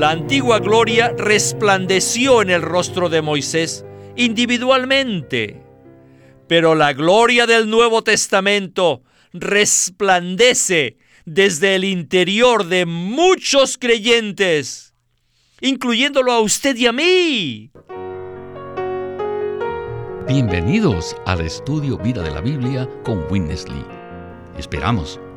La antigua gloria resplandeció en el rostro de Moisés individualmente, pero la gloria del Nuevo Testamento resplandece desde el interior de muchos creyentes, incluyéndolo a usted y a mí. Bienvenidos al estudio Vida de la Biblia con Witness Lee. Esperamos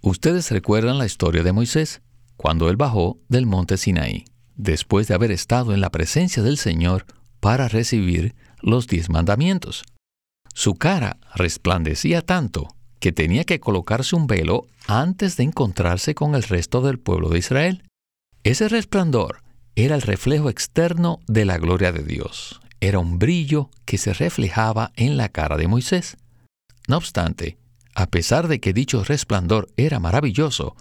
ustedes recuerdan la historia de Moisés cuando él bajó del monte Sinaí, después de haber estado en la presencia del Señor para recibir los diez mandamientos. Su cara resplandecía tanto que tenía que colocarse un velo antes de encontrarse con el resto del pueblo de Israel. Ese resplandor era el reflejo externo de la gloria de Dios. Era un brillo que se reflejaba en la cara de Moisés. No obstante, a pesar de que dicho resplandor era maravilloso,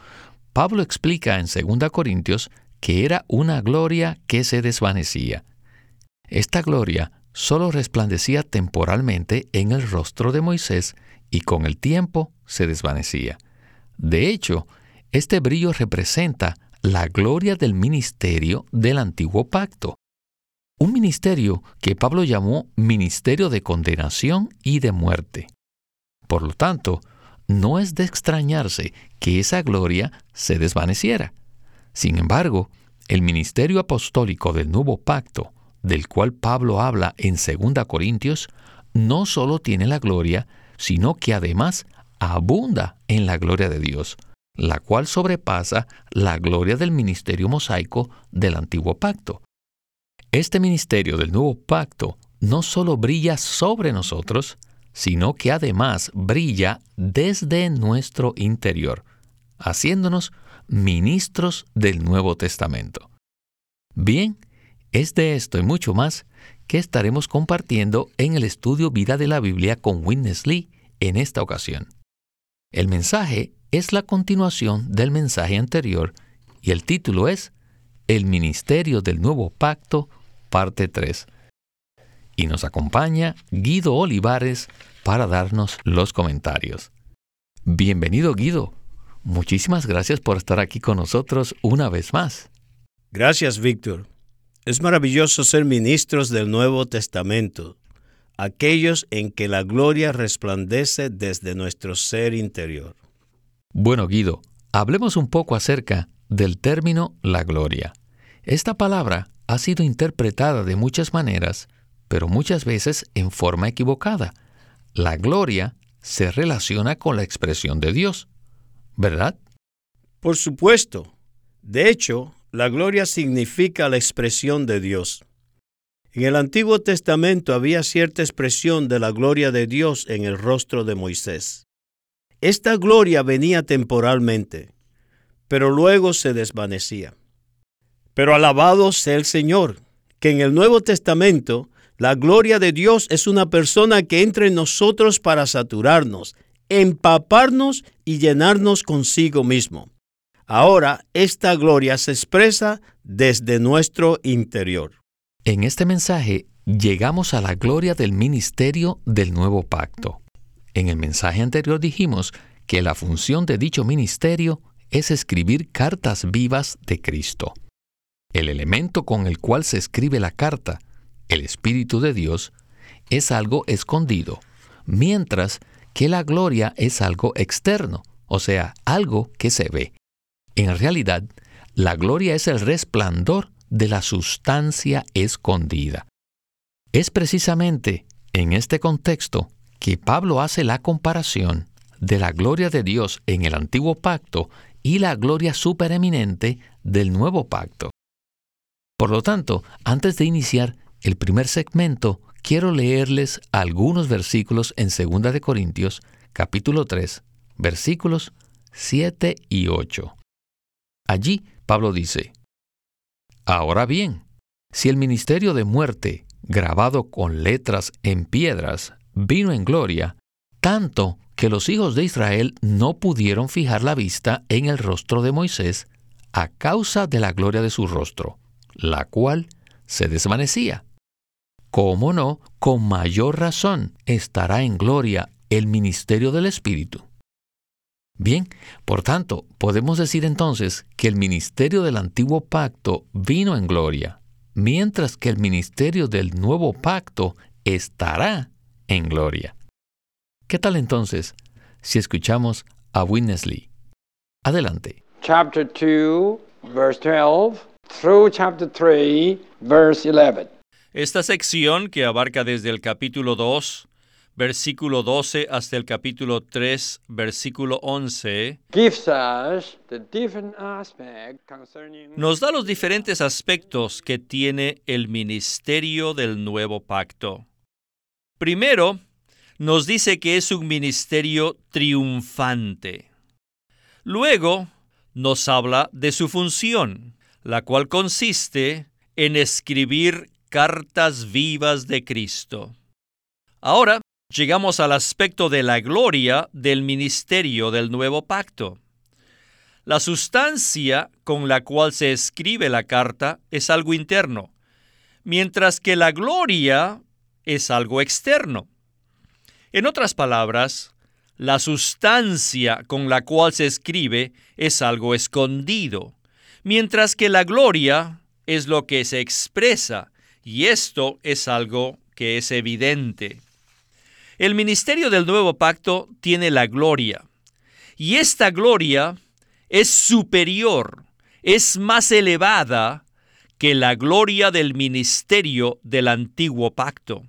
Pablo explica en 2 Corintios que era una gloria que se desvanecía. Esta gloria solo resplandecía temporalmente en el rostro de Moisés y con el tiempo se desvanecía. De hecho, este brillo representa la gloria del ministerio del antiguo pacto. Un ministerio que Pablo llamó ministerio de condenación y de muerte. Por lo tanto, no es de extrañarse que esa gloria se desvaneciera. Sin embargo, el ministerio apostólico del nuevo pacto, del cual Pablo habla en 2 Corintios, no solo tiene la gloria, sino que además abunda en la gloria de Dios, la cual sobrepasa la gloria del ministerio mosaico del antiguo pacto. Este ministerio del nuevo pacto no solo brilla sobre nosotros, sino que además brilla desde nuestro interior, haciéndonos ministros del Nuevo Testamento. Bien, es de esto y mucho más que estaremos compartiendo en el estudio Vida de la Biblia con Witness Lee en esta ocasión. El mensaje es la continuación del mensaje anterior y el título es El Ministerio del Nuevo Pacto, parte 3. Y nos acompaña Guido Olivares para darnos los comentarios. Bienvenido Guido. Muchísimas gracias por estar aquí con nosotros una vez más. Gracias, Víctor. Es maravilloso ser ministros del Nuevo Testamento, aquellos en que la gloria resplandece desde nuestro ser interior. Bueno, Guido, hablemos un poco acerca del término la gloria. Esta palabra ha sido interpretada de muchas maneras, pero muchas veces en forma equivocada. La gloria se relaciona con la expresión de Dios, ¿verdad? Por supuesto. De hecho, la gloria significa la expresión de Dios. En el Antiguo Testamento había cierta expresión de la gloria de Dios en el rostro de Moisés. Esta gloria venía temporalmente, pero luego se desvanecía. Pero alabado sea el Señor, que en el Nuevo Testamento la gloria de Dios es una persona que entra en nosotros para saturarnos, empaparnos y llenarnos consigo mismo. Ahora esta gloria se expresa desde nuestro interior. En este mensaje llegamos a la gloria del ministerio del nuevo pacto. En el mensaje anterior dijimos que la función de dicho ministerio es escribir cartas vivas de Cristo. El elemento con el cual se escribe la carta, el Espíritu de Dios, es algo escondido, mientras que la gloria es algo externo, o sea, algo que se ve. En realidad, la gloria es el resplandor de la sustancia escondida. Es precisamente en este contexto que Pablo hace la comparación de la gloria de Dios en el antiguo pacto y la gloria supereminente del nuevo pacto. Por lo tanto, antes de iniciar el primer segmento, quiero leerles algunos versículos en 2 de Corintios, capítulo 3, versículos 7 y 8. Allí Pablo dice, Ahora bien, Si el ministerio de muerte, grabado con letras en piedras, vino en gloria, tanto que los hijos de Israel no pudieron fijar la vista en el rostro de Moisés a causa de la gloria de su rostro, la cual se desvanecía. ¿Cómo no? Con mayor razón estará en gloria el ministerio del Espíritu. Bien, por tanto, podemos decir entonces que el ministerio del antiguo pacto vino en gloria, mientras que el ministerio del nuevo pacto estará en gloria. ¿Qué tal entonces si escuchamos a Witness Lee? Adelante. Chapter 2, verse 12, through chapter 3, verse 11. Esta sección, que abarca desde el capítulo 2 versículo 12 hasta el capítulo 3, versículo 11, nos da los diferentes aspectos que tiene el ministerio del nuevo pacto. Primero, nos dice que es un ministerio triunfante. Luego, nos habla de su función, la cual consiste en escribir cartas vivas de Cristo. Ahora, llegamos al aspecto de la gloria del ministerio del nuevo pacto. La sustancia con la cual se escribe la carta es algo interno, mientras que la gloria es algo externo. En otras palabras, la sustancia con la cual se escribe es algo escondido, mientras que la gloria es lo que se expresa, y esto es algo que es evidente. El ministerio del nuevo pacto tiene la gloria. Y esta gloria es superior, es más elevada que la gloria del ministerio del antiguo pacto.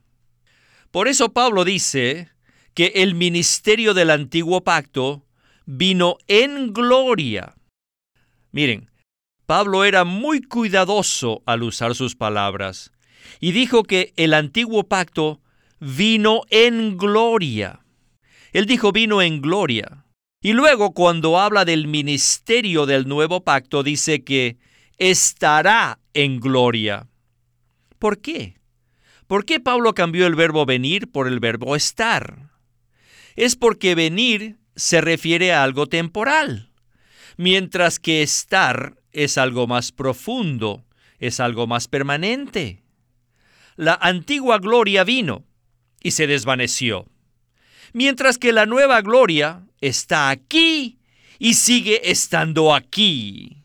Por eso Pablo dice que el ministerio del antiguo pacto vino en gloria. Miren, Pablo era muy cuidadoso al usar sus palabras y dijo que el antiguo pacto vino en gloria. Él dijo vino en gloria. Y luego cuando habla del ministerio del nuevo pacto dice que estará en gloria. ¿Por qué? ¿Por qué Pablo cambió el verbo venir por el verbo estar? Es porque venir se refiere a algo temporal, mientras que estar es algo más profundo, es algo más permanente. La antigua gloria vino, y se desvaneció. Mientras que la nueva gloria está aquí y sigue estando aquí.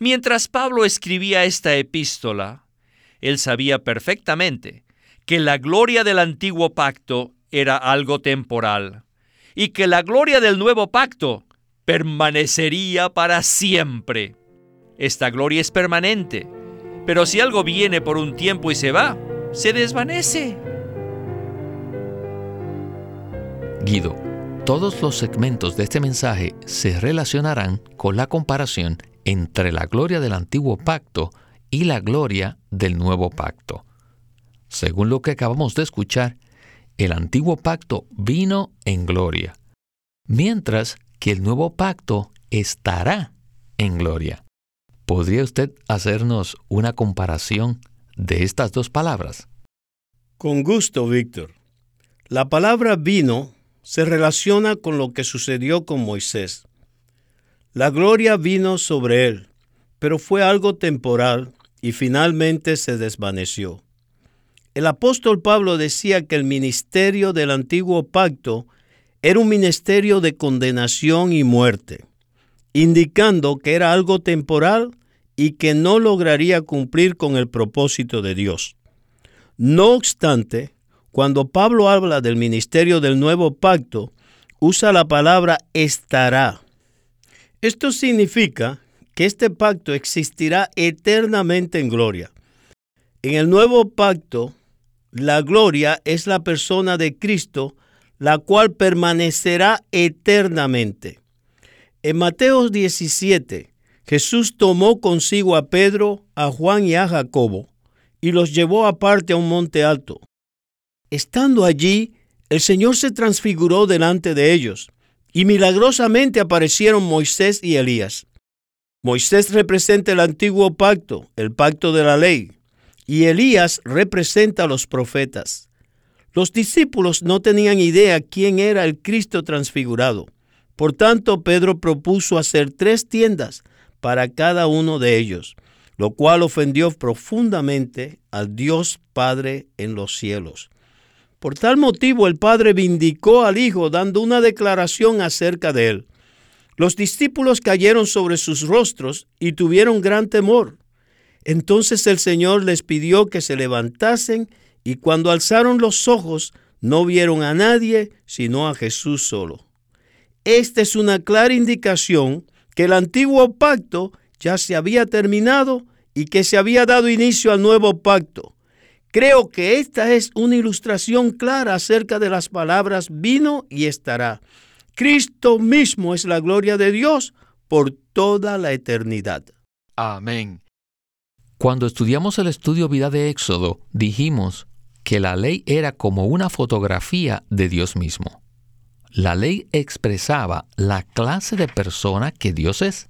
Mientras Pablo escribía esta epístola, él sabía perfectamente que la gloria del antiguo pacto era algo temporal y que la gloria del nuevo pacto permanecería para siempre. Esta gloria es permanente, pero si algo viene por un tiempo y se va, se desvanece. Guido, todos los segmentos de este mensaje se relacionarán con la comparación entre la gloria del antiguo pacto y la gloria del nuevo pacto. Según lo que acabamos de escuchar, el antiguo pacto vino en gloria, mientras que el nuevo pacto estará en gloria. ¿Podría usted hacernos una comparación de estas dos palabras? Con gusto, Víctor. La palabra vino se relaciona con lo que sucedió con Moisés. La gloria vino sobre él, pero fue algo temporal y finalmente se desvaneció. El apóstol Pablo decía que el ministerio del antiguo pacto era un ministerio de condenación y muerte, indicando que era algo temporal y que no lograría cumplir con el propósito de Dios. No obstante, cuando Pablo habla del ministerio del nuevo pacto, usa la palabra estará. Esto significa que este pacto existirá eternamente en gloria. En el nuevo pacto, la gloria es la persona de Cristo, la cual permanecerá eternamente. En Mateo 17, Jesús tomó consigo a Pedro, a Juan y a Jacobo, y los llevó aparte a un monte alto Estando allí, el Señor se transfiguró delante de ellos, y milagrosamente aparecieron Moisés y Elías. Moisés representa el antiguo pacto, el pacto de la ley, y Elías representa a los profetas. Los discípulos no tenían idea quién era el Cristo transfigurado. Por tanto, Pedro propuso hacer tres tiendas para cada uno de ellos, lo cual ofendió profundamente al Dios Padre en los cielos. Por tal motivo el Padre vindicó al Hijo dando una declaración acerca de él. Los discípulos cayeron sobre sus rostros y tuvieron gran temor. Entonces el Señor les pidió que se levantasen y cuando alzaron los ojos no vieron a nadie sino a Jesús solo. Esta es una clara indicación que el antiguo pacto ya se había terminado y que se había dado inicio al nuevo pacto. Creo que esta es una ilustración clara acerca de las palabras vino y estará. Cristo mismo es la gloria de Dios por toda la eternidad. Amén. Cuando estudiamos el estudio vida de Éxodo, dijimos que la ley era como una fotografía de Dios mismo. La ley expresaba la clase de persona que Dios es.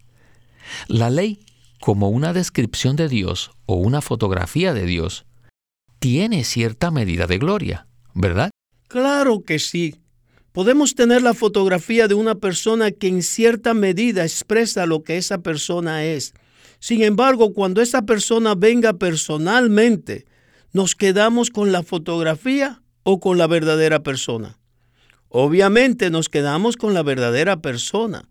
La ley, como una descripción de Dios o una fotografía de Dios, tiene cierta medida de gloria, ¿verdad? Claro que sí. Podemos tener la fotografía de una persona que en cierta medida expresa lo que esa persona es. Sin embargo, cuando esa persona venga personalmente, ¿nos quedamos con la fotografía o con la verdadera persona? Obviamente nos quedamos con la verdadera persona.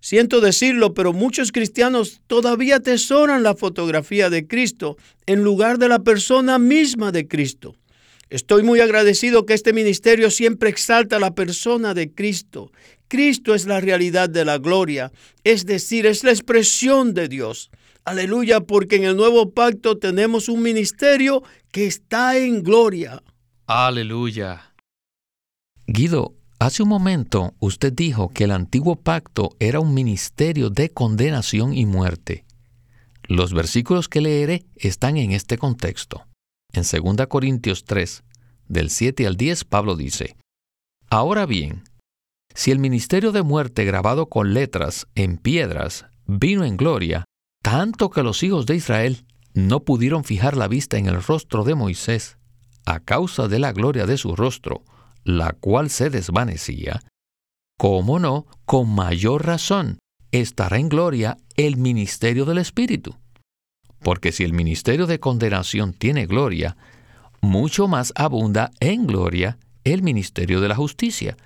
Siento decirlo, pero muchos cristianos todavía atesoran la fotografía de Cristo en lugar de la persona misma de Cristo. Estoy muy agradecido que este ministerio siempre exalta la persona de Cristo. Cristo es la realidad de la gloria, es decir, es la expresión de Dios. Aleluya, porque en el nuevo pacto tenemos un ministerio que está en gloria. Aleluya. Guido, hace un momento usted dijo que el antiguo pacto era un ministerio de condenación y muerte. Los versículos que leeré están en este contexto. En 2 Corintios 3, del 7 al 10, Pablo dice, Ahora bien, si el ministerio de muerte grabado con letras en piedras vino en gloria, tanto que los hijos de Israel no pudieron fijar la vista en el rostro de Moisés, a causa de la gloria de su rostro, la cual se desvanecía, ¿cómo no, con mayor razón, estará en gloria el ministerio del Espíritu? Porque si el ministerio de condenación tiene gloria, mucho más abunda en gloria el ministerio de la justicia,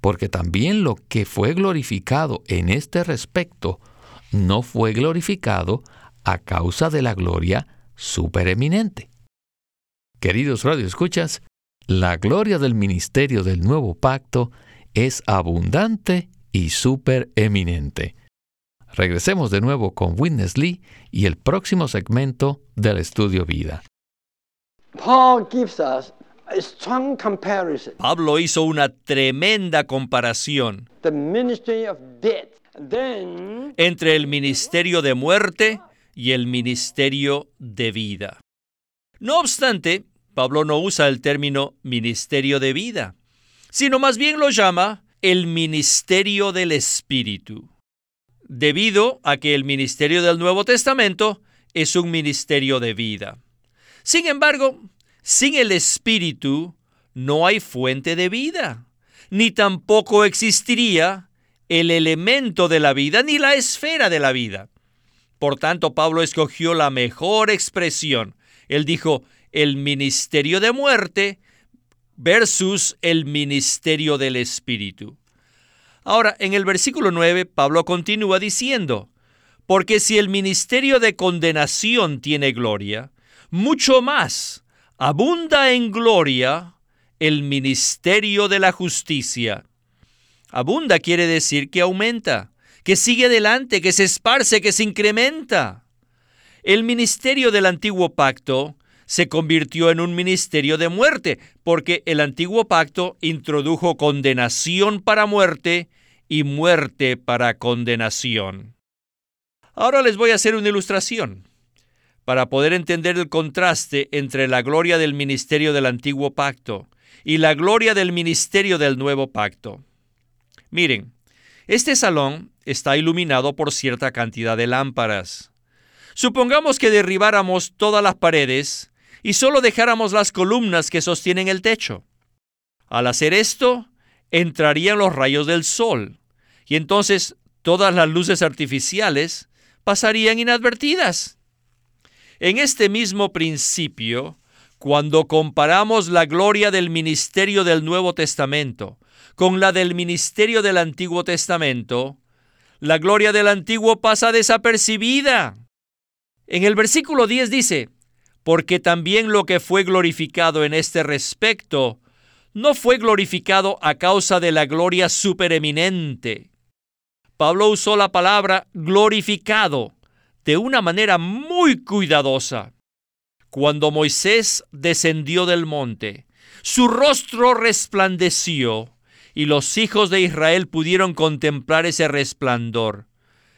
porque también lo que fue glorificado en este respecto no fue glorificado a causa de la gloria supereminente. Queridos radioescuchas, la gloria del ministerio del nuevo pacto es abundante y supereminente. Regresemos de nuevo con Witness Lee y el próximo segmento del estudio vida. Pablo hizo una tremenda comparación entre el ministerio de muerte y el ministerio de vida. No obstante, Pablo no usa el término ministerio de vida, sino más bien lo llama el ministerio del Espíritu, debido a que el ministerio del Nuevo Testamento es un ministerio de vida. Sin embargo, sin el Espíritu no hay fuente de vida, ni tampoco existiría el elemento de la vida ni la esfera de la vida. Por tanto, Pablo escogió la mejor expresión. Él dijo, el ministerio de muerte versus el ministerio del Espíritu. Ahora, en el versículo 9, Pablo continúa diciendo, porque si el ministerio de condenación tiene gloria, mucho más abunda en gloria el ministerio de la justicia. Abunda quiere decir que aumenta, que sigue adelante, que se esparce, que se incrementa. El ministerio del antiguo pacto se convirtió en un ministerio de muerte, porque el antiguo pacto introdujo condenación para muerte y muerte para condenación. Ahora les voy a hacer una ilustración para poder entender el contraste entre la gloria del ministerio del antiguo pacto y la gloria del ministerio del nuevo pacto. Miren, Este salón está iluminado por cierta cantidad de lámparas. Supongamos que derribáramos todas las paredes y solo dejáramos las columnas que sostienen el techo. Al hacer esto, entrarían los rayos del sol y entonces todas las luces artificiales pasarían inadvertidas. En este mismo principio, cuando comparamos la gloria del ministerio del Nuevo Testamento con la del ministerio del Antiguo Testamento, la gloria del Antiguo pasa desapercibida. En el versículo 10 dice, porque también lo que fue glorificado en este respecto no fue glorificado a causa de la gloria supereminente. Pablo usó la palabra glorificado de una manera muy cuidadosa. Cuando Moisés descendió del monte, su rostro resplandeció y los hijos de Israel pudieron contemplar ese resplandor.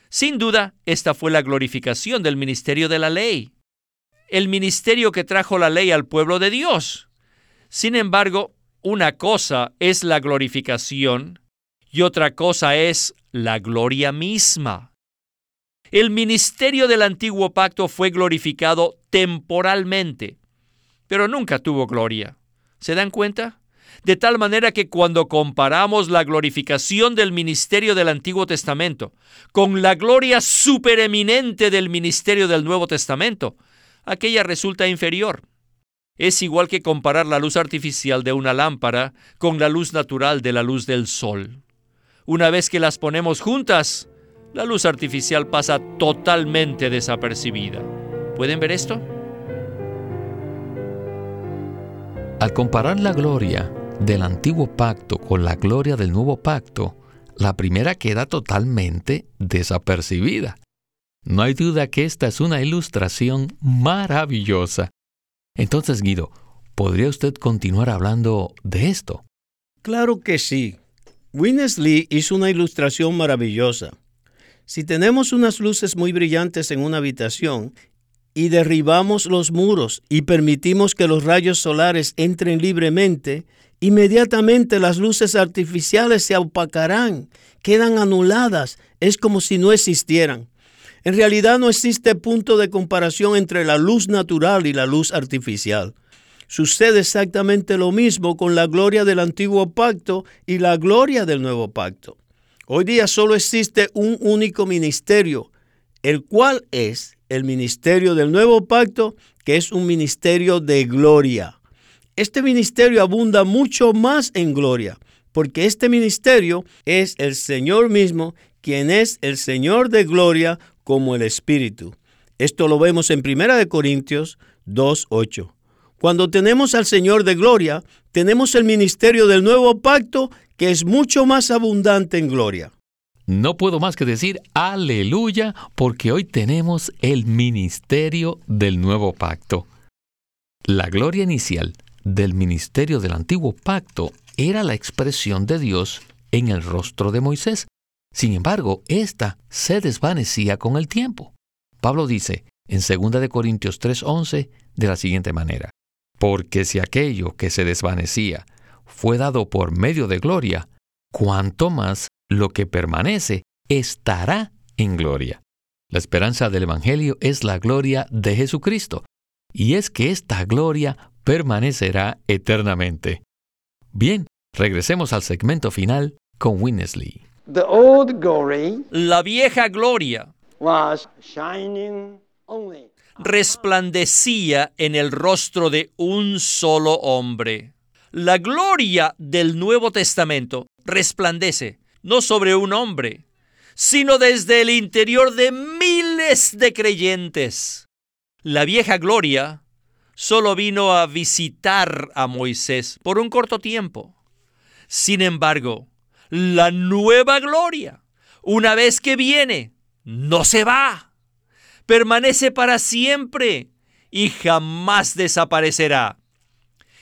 Sin duda, esta fue la glorificación del ministerio de la ley el ministerio que trajo la ley al pueblo de Dios. Sin embargo, una cosa es la glorificación y otra cosa es la gloria misma. El ministerio del antiguo pacto fue glorificado temporalmente, pero nunca tuvo gloria. ¿Se dan cuenta? De tal manera que cuando comparamos la glorificación del ministerio del Antiguo Testamento con la gloria supereminente del ministerio del Nuevo Testamento, aquella resulta inferior. Es igual que comparar la luz artificial de una lámpara con la luz natural de la luz del sol. Una vez que las ponemos juntas, la luz artificial pasa totalmente desapercibida. ¿Pueden ver esto? Al comparar la gloria del antiguo pacto con la gloria del nuevo pacto, la primera queda totalmente desapercibida. No hay duda que esta es una ilustración maravillosa. Entonces, Guido, ¿podría usted continuar hablando de esto? Claro que sí. Winnesley hizo una ilustración maravillosa. Si tenemos unas luces muy brillantes en una habitación y derribamos los muros y permitimos que los rayos solares entren libremente, inmediatamente las luces artificiales se opacarán, quedan anuladas, es como si no existieran. En realidad no existe punto de comparación entre la luz natural y la luz artificial. Sucede exactamente lo mismo con la gloria del antiguo pacto y la gloria del nuevo pacto. Hoy día solo existe un único ministerio, el cual es el ministerio del nuevo pacto, que es un ministerio de gloria. Este ministerio abunda mucho más en gloria, porque este ministerio es el Señor mismo, quien es el Señor de gloria como el Espíritu. Esto lo vemos en 1 Corintios 2.8. Cuando tenemos al Señor de gloria, tenemos el ministerio del nuevo pacto que es mucho más abundante en gloria. No puedo más que decir aleluya porque hoy tenemos el ministerio del nuevo pacto. La gloria inicial del ministerio del antiguo pacto era la expresión de Dios en el rostro de Moisés, sin embargo, ésta se desvanecía con el tiempo. Pablo dice en 2 Corintios 3:11 de la siguiente manera, porque si aquello que se desvanecía fue dado por medio de gloria, cuanto más lo que permanece estará en gloria. La esperanza del Evangelio es la gloria de Jesucristo, y es que esta gloria permanecerá eternamente. Bien, regresemos al segmento final con Winnesley. La vieja gloria resplandecía en el rostro de un solo hombre. La gloria del Nuevo Testamento resplandece no sobre un hombre, sino desde el interior de miles de creyentes. La vieja gloria solo vino a visitar a Moisés por un corto tiempo. Sin embargo, la nueva gloria, una vez que viene, no se va, permanece para siempre y jamás desaparecerá.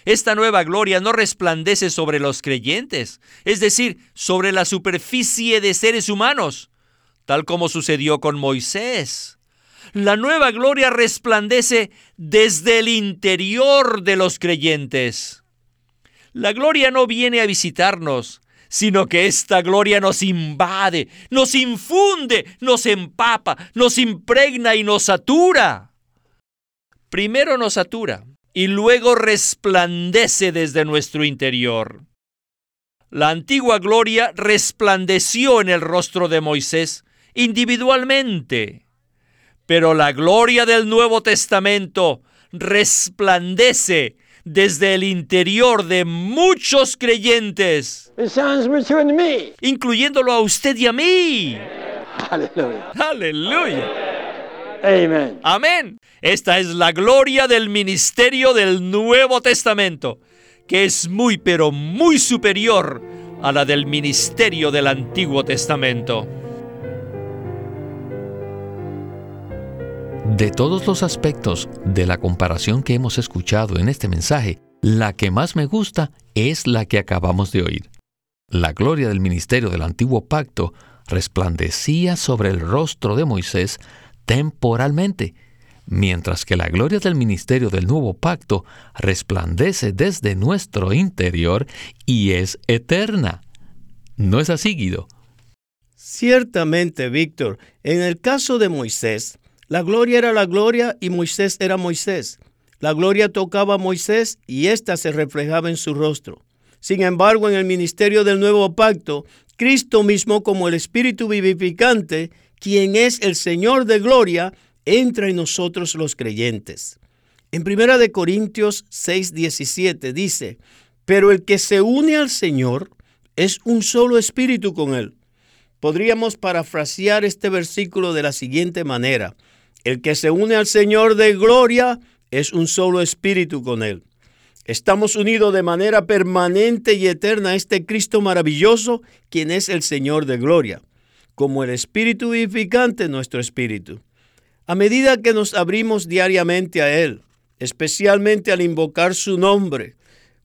Esta nueva gloria no resplandece sobre los creyentes, es decir, sobre la superficie de seres humanos, tal como sucedió con Moisés. La nueva gloria resplandece desde el interior de los creyentes. La gloria no viene a visitarnos, sino que esta gloria nos invade, nos infunde, nos empapa, nos impregna y nos satura. Primero nos satura y luego resplandece desde nuestro interior. La antigua gloria resplandeció en el rostro de Moisés individualmente, pero la gloria del Nuevo Testamento resplandece desde el interior de muchos creyentes, incluyéndolo a usted y a mí. Aleluya. Aleluya. Amén. Amén. Esta es la gloria del ministerio del Nuevo Testamento, que es muy pero muy superior a la del ministerio del Antiguo Testamento. De todos los aspectos de la comparación que hemos escuchado en este mensaje, la que más me gusta es la que acabamos de oír. La gloria del ministerio del antiguo pacto resplandecía sobre el rostro de Moisés temporalmente, mientras que la gloria del ministerio del nuevo pacto resplandece desde nuestro interior y es eterna. ¿No es así, Guido? Ciertamente, Víctor, en el caso de Moisés, la gloria era la gloria y Moisés era Moisés. La gloria tocaba a Moisés y ésta se reflejaba en su rostro. Sin embargo, en el ministerio del nuevo pacto, Cristo mismo como el Espíritu vivificante, quien es el Señor de gloria, entra en nosotros los creyentes. En 1 de Corintios 6:17 dice, "Pero el que se une al Señor es un solo espíritu con él." Podríamos parafrasear este versículo de la siguiente manera: el que se une al Señor de gloria es un solo espíritu con Él. Estamos unidos de manera permanente y eterna a este Cristo maravilloso, quien es el Señor de gloria, como el Espíritu vivificante nuestro espíritu. A medida que nos abrimos diariamente a Él, especialmente al invocar su nombre,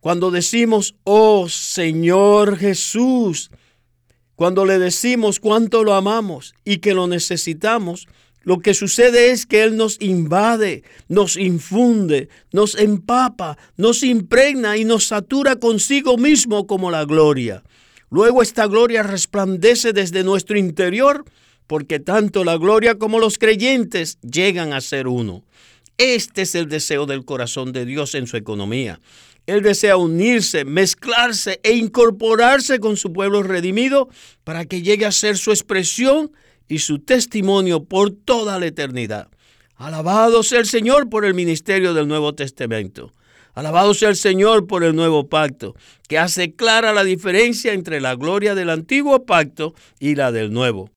cuando decimos, oh Señor Jesús, cuando le decimos cuánto lo amamos y que lo necesitamos, lo que sucede es que Él nos invade, nos infunde, nos empapa, nos impregna y nos satura consigo mismo como la gloria. Luego esta gloria resplandece desde nuestro interior porque tanto la gloria como los creyentes llegan a ser uno. Este es el deseo del corazón de Dios en su economía. Él desea unirse, mezclarse e incorporarse con su pueblo redimido para que llegue a ser su expresión y su testimonio por toda la eternidad. Alabado sea el Señor por el ministerio del Nuevo Testamento. Alabado sea el Señor por el nuevo pacto, que hace clara la diferencia entre la gloria del antiguo pacto y la del nuevo.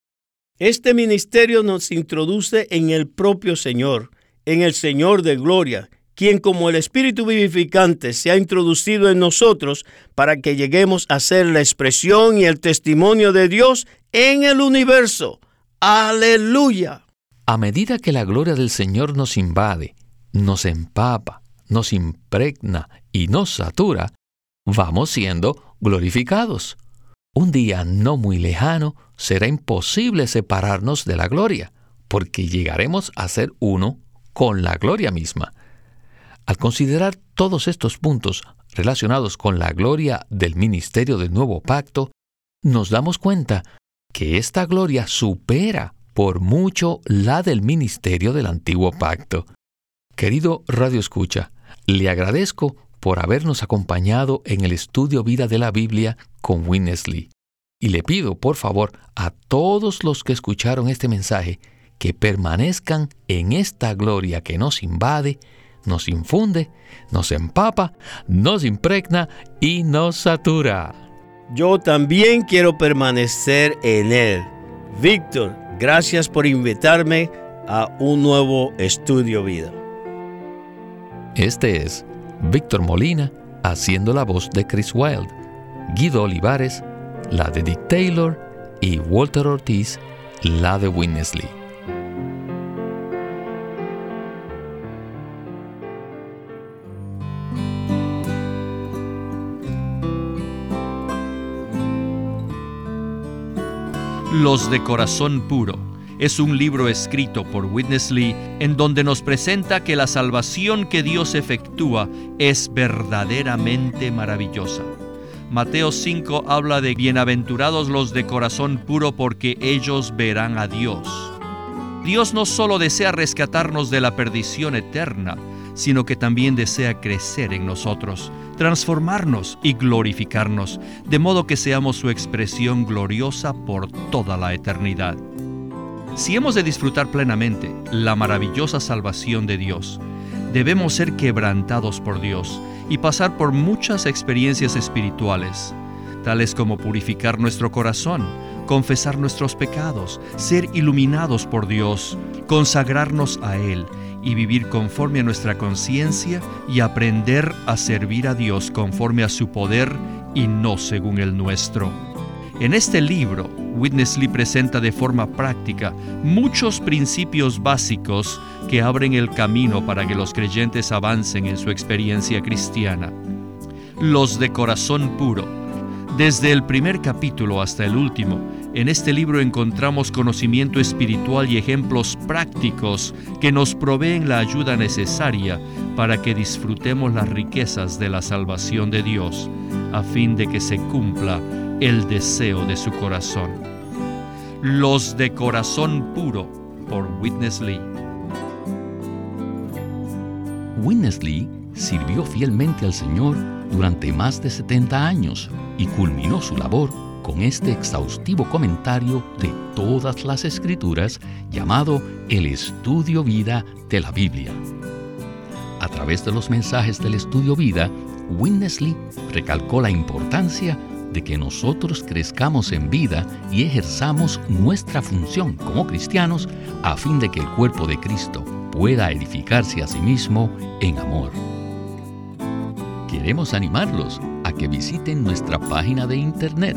Este ministerio nos introduce en el propio Señor, en el Señor de gloria, quien como el Espíritu vivificante se ha introducido en nosotros para que lleguemos a ser la expresión y el testimonio de Dios en el universo. Aleluya. A medida que la gloria del Señor nos invade, nos empapa, nos impregna y nos satura, vamos siendo glorificados. Un día no muy lejano será imposible separarnos de la gloria, porque llegaremos a ser uno con la gloria misma. Al considerar todos estos puntos relacionados con la gloria del ministerio del nuevo pacto, nos damos cuenta que esta gloria supera por mucho la del ministerio del antiguo pacto. Querido Radio Escucha, le agradezco por habernos acompañado en el estudio Vida de la Biblia con Winnesley. Y le pido, por favor, a todos los que escucharon este mensaje que permanezcan en esta gloria que nos invade, nos infunde, nos empapa, nos impregna y nos satura. Yo también quiero permanecer en Él. Víctor, gracias por invitarme a un nuevo estudio vida. Este es Víctor Molina haciendo la voz de Chris Wilde, Guido Olivares, la de Dick Taylor y Walter Ortiz, la de Winnesley. Los de Corazón Puro. Es un libro escrito por Witness Lee en donde nos presenta que la salvación que Dios efectúa es verdaderamente maravillosa. Mateo 5 habla de bienaventurados los de corazón puro porque ellos verán a Dios. Dios no solo desea rescatarnos de la perdición eterna, sino que también desea crecer en nosotros, transformarnos y glorificarnos, de modo que seamos su expresión gloriosa por toda la eternidad. Si hemos de disfrutar plenamente la maravillosa salvación de Dios, debemos ser quebrantados por Dios y pasar por muchas experiencias espirituales, tales como purificar nuestro corazón, confesar nuestros pecados, ser iluminados por Dios, consagrarnos a Él y vivir conforme a nuestra conciencia y aprender a servir a Dios conforme a su poder y no según el nuestro. En este libro, Witness Lee presenta de forma práctica muchos principios básicos que abren el camino para que los creyentes avancen en su experiencia cristiana. Los de corazón puro desde el primer capítulo hasta el último, en este libro encontramos conocimiento espiritual y ejemplos prácticos que nos proveen la ayuda necesaria para que disfrutemos las riquezas de la salvación de Dios, a fin de que se cumpla el deseo de su corazón. Los de corazón puro por Witness Lee. Witness Lee sirvió fielmente al Señor durante más de 70 años y culminó su labor con este exhaustivo comentario de todas las escrituras llamado el Estudio Vida de la Biblia. A través de los mensajes del Estudio Vida, Winnesley recalcó la importancia de que nosotros crezcamos en vida y ejerzamos nuestra función como cristianos a fin de que el cuerpo de Cristo pueda edificarse a sí mismo en amor. Queremos animarlos a que visiten nuestra página de internet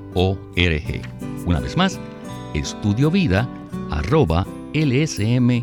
lsm.org. Una vez más, estudiovida arroba lsm.org.